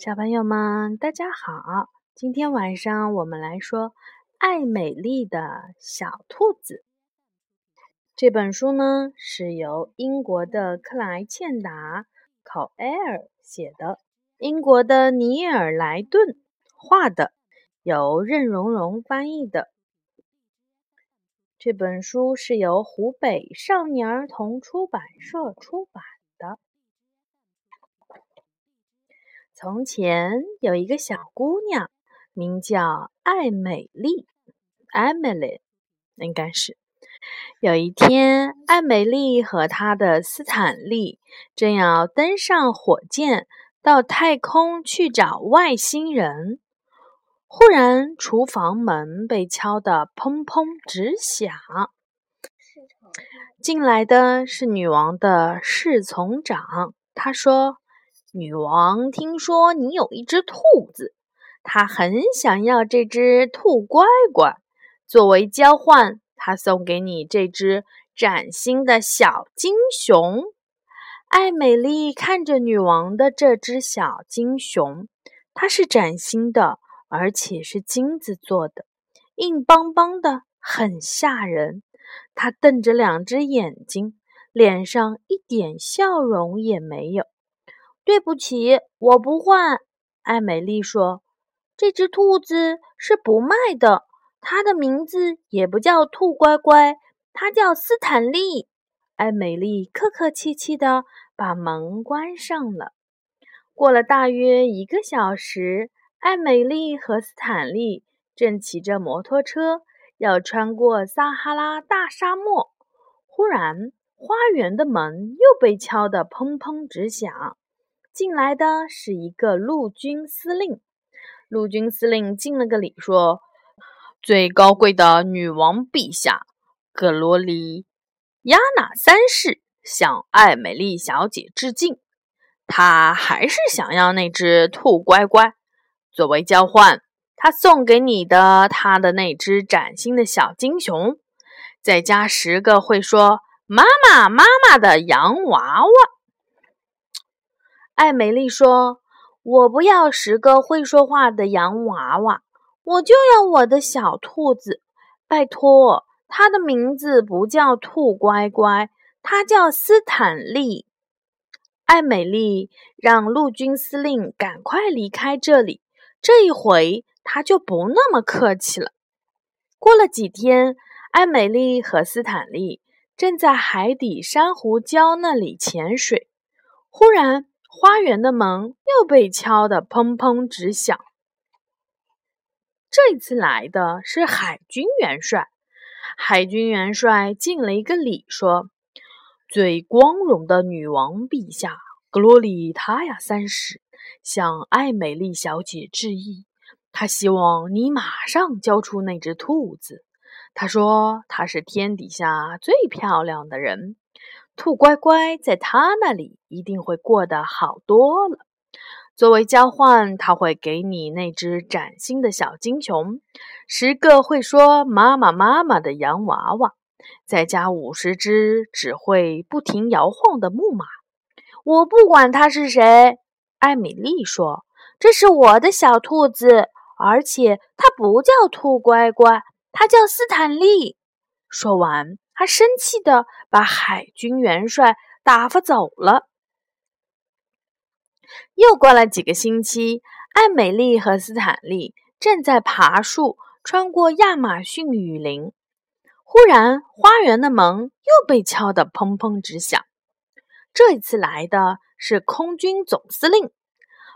小朋友们，大家好！今天晚上我们来说《爱美丽的小兔子》这本书呢，是由英国的克莱茜达·考埃尔写的，英国的尼尔·莱顿画的，由任溶溶翻译的。这本书是由湖北少年儿童出版社出版的。从前有一个小姑娘，名叫艾美丽 （Emily），应该是。有一天，艾美丽和她的斯坦利正要登上火箭到太空去找外星人。忽然，厨房门被敲得砰砰直响。进来的是女王的侍从长，她说。女王听说你有一只兔子，她很想要这只兔乖乖。作为交换，她送给你这只崭新的小金熊。艾美丽看着女王的这只小金熊，它是崭新的，而且是金子做的，硬邦邦的，很吓人。它瞪着两只眼睛，脸上一点笑容也没有。对不起，我不换。艾美丽说：“这只兔子是不卖的，它的名字也不叫兔乖乖，它叫斯坦利。”艾美丽客客气气地把门关上了。过了大约一个小时，艾美丽和斯坦利正骑着摩托车要穿过撒哈拉大沙漠。忽然，花园的门又被敲得砰砰直响。进来的是一个陆军司令。陆军司令敬了个礼，说：“最高贵的女王陛下，格罗里亚娜三世向艾美丽小姐致敬。她还是想要那只兔乖乖，作为交换，她送给你的她的那只崭新的小金熊，再加十个会说‘妈妈妈妈’的洋娃娃。”艾美丽说：“我不要十个会说话的洋娃娃，我就要我的小兔子。拜托，它的名字不叫兔乖乖，它叫斯坦利。”艾美丽让陆军司令赶快离开这里。这一回，他就不那么客气了。过了几天，艾美丽和斯坦利正在海底珊瑚礁那里潜水，忽然。花园的门又被敲得砰砰直响。这次来的是海军元帅。海军元帅敬了一个礼，说：“最光荣的女王陛下，格罗里塔亚三世向艾美丽小姐致意。他希望你马上交出那只兔子。他说他是天底下最漂亮的人。”兔乖乖在他那里一定会过得好多了。作为交换，他会给你那只崭新的小金熊，十个会说“妈妈妈妈”的洋娃娃，再加五十只只会不停摇晃的木马。我不管他是谁，艾米丽说：“这是我的小兔子，而且它不叫兔乖乖，他叫斯坦利。”说完。他生气的把海军元帅打发走了。又过了几个星期，艾美丽和斯坦利正在爬树，穿过亚马逊雨林。忽然，花园的门又被敲得砰砰直响。这一次来的是空军总司令。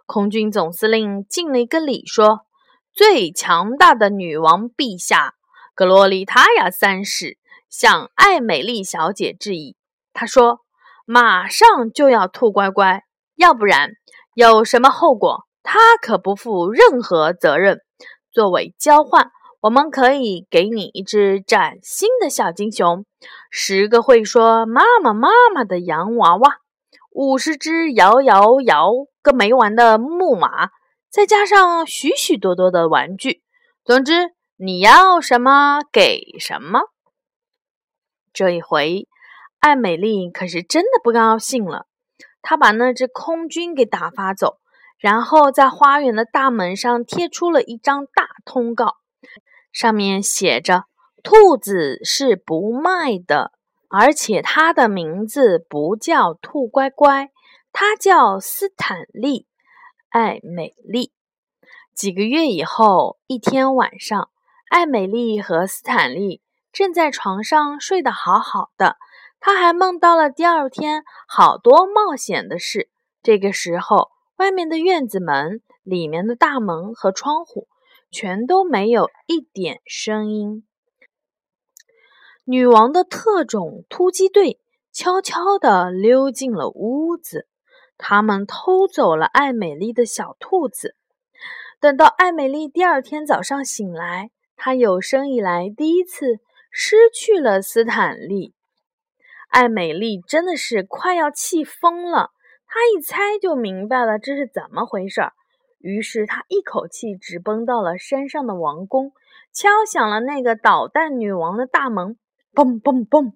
空军总司令敬了一个礼，说：“最强大的女王陛下，格罗丽塔亚三世。”向艾美丽小姐致意。他说：“马上就要兔乖乖，要不然有什么后果，他可不负任何责任。作为交换，我们可以给你一只崭新的小金熊，十个会说‘妈妈妈妈’的洋娃娃，五十只摇摇摇个没完的木马，再加上许许多多的玩具。总之，你要什么给什么。”这一回，艾美丽可是真的不高兴了。她把那只空军给打发走，然后在花园的大门上贴出了一张大通告，上面写着：“兔子是不卖的，而且它的名字不叫兔乖乖，它叫斯坦利·艾美丽。”几个月以后，一天晚上，艾美丽和斯坦利正在床上睡得好好的，她还梦到了第二天好多冒险的事。这个时候，外面的院子门、里面的大门和窗户全都没有一点声音。女王的特种突击队悄悄地溜进了屋子，他们偷走了艾美丽的小兔子。等到艾美丽第二天早上醒来，他有生以来第一次失去了斯坦利。艾美丽真的是快要气疯了。他一猜就明白了这是怎么回事儿，于是他一口气直奔到了山上的王宫，敲响了那个捣蛋女王的大门。嘣嘣嘣！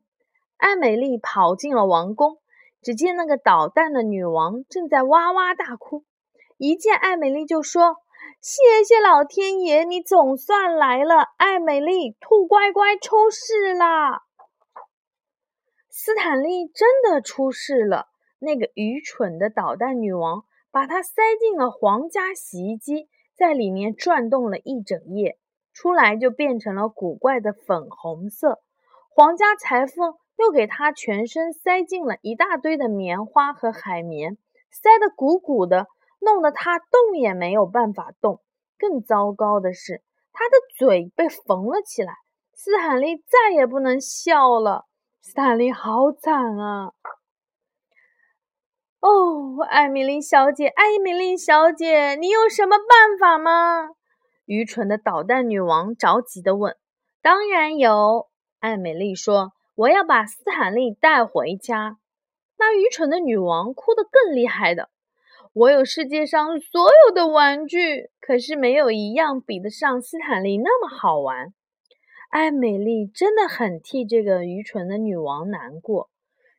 艾美丽跑进了王宫，只见那个捣蛋的女王正在哇哇大哭。一见艾美丽就说：“谢谢老天爷，你总算来了，艾美丽，兔乖乖出事啦！”斯坦利真的出事了。那个愚蠢的捣蛋女王把它塞进了皇家洗衣机，在里面转动了一整夜，出来就变成了古怪的粉红色。皇家裁缝又给它全身塞进了一大堆的棉花和海绵，塞得鼓鼓的，弄得他动也没有办法动。更糟糕的是，他的嘴被缝了起来，斯坦利再也不能笑了。斯坦利好惨啊！哦，艾米丽小姐，艾米丽小姐，你有什么办法吗？愚蠢的捣蛋女王着急地问。“当然有。”艾美丽说，“我要把斯坦利带回家。”那愚蠢的女王哭得更厉害的。“我有世界上所有的玩具，可是没有一样比得上斯坦利那么好玩。”艾美丽真的很替这个愚蠢的女王难过。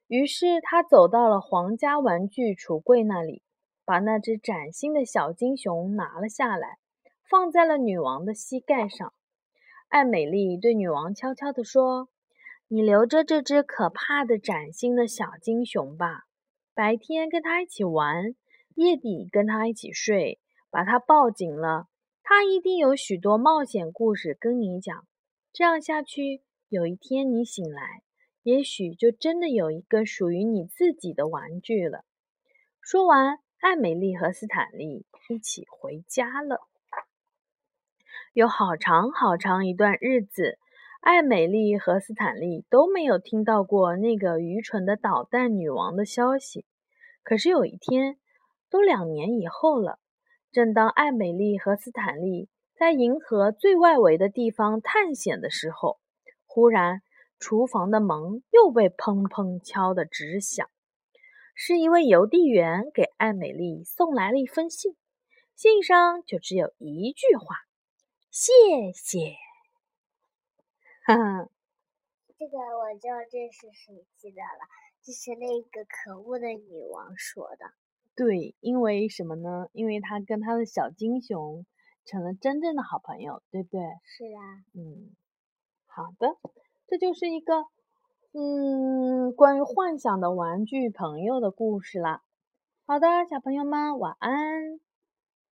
于是她走到了皇家玩具橱柜那里，把那只崭新的小金熊拿了下来，放在了女王的膝盖上。艾美丽对女王悄悄地说：“你留着这只可怕的崭新的小金熊吧，白天跟它一起玩，夜底跟他一起睡，把他抱紧了，他一定有许多冒险故事跟你讲。这样下去，有一天你醒来。”也许就真的有一个属于你自己的玩具了。说完，艾美丽和斯坦利一起回家了。有好长好长一段日子，艾美丽和斯坦利都没有听到过那个愚蠢的捣蛋女王的消息。可是有一天，都两年以后了，正当艾美丽和斯坦利在银河最外围的地方探险的时候，忽然。厨房的门又被砰砰敲得直响，是一位邮递员给艾美丽送来了一封信，信上就只有一句话：“谢谢。”哈哈，这个我知道这是谁记得了，这是那个可恶的女王说的。对，因为什么呢？因为他跟他的小金熊成了真正的好朋友，对不对？是啊。嗯，好的。这就是一个，嗯，关于幻想的玩具朋友的故事啦。好的，小朋友们，晚安。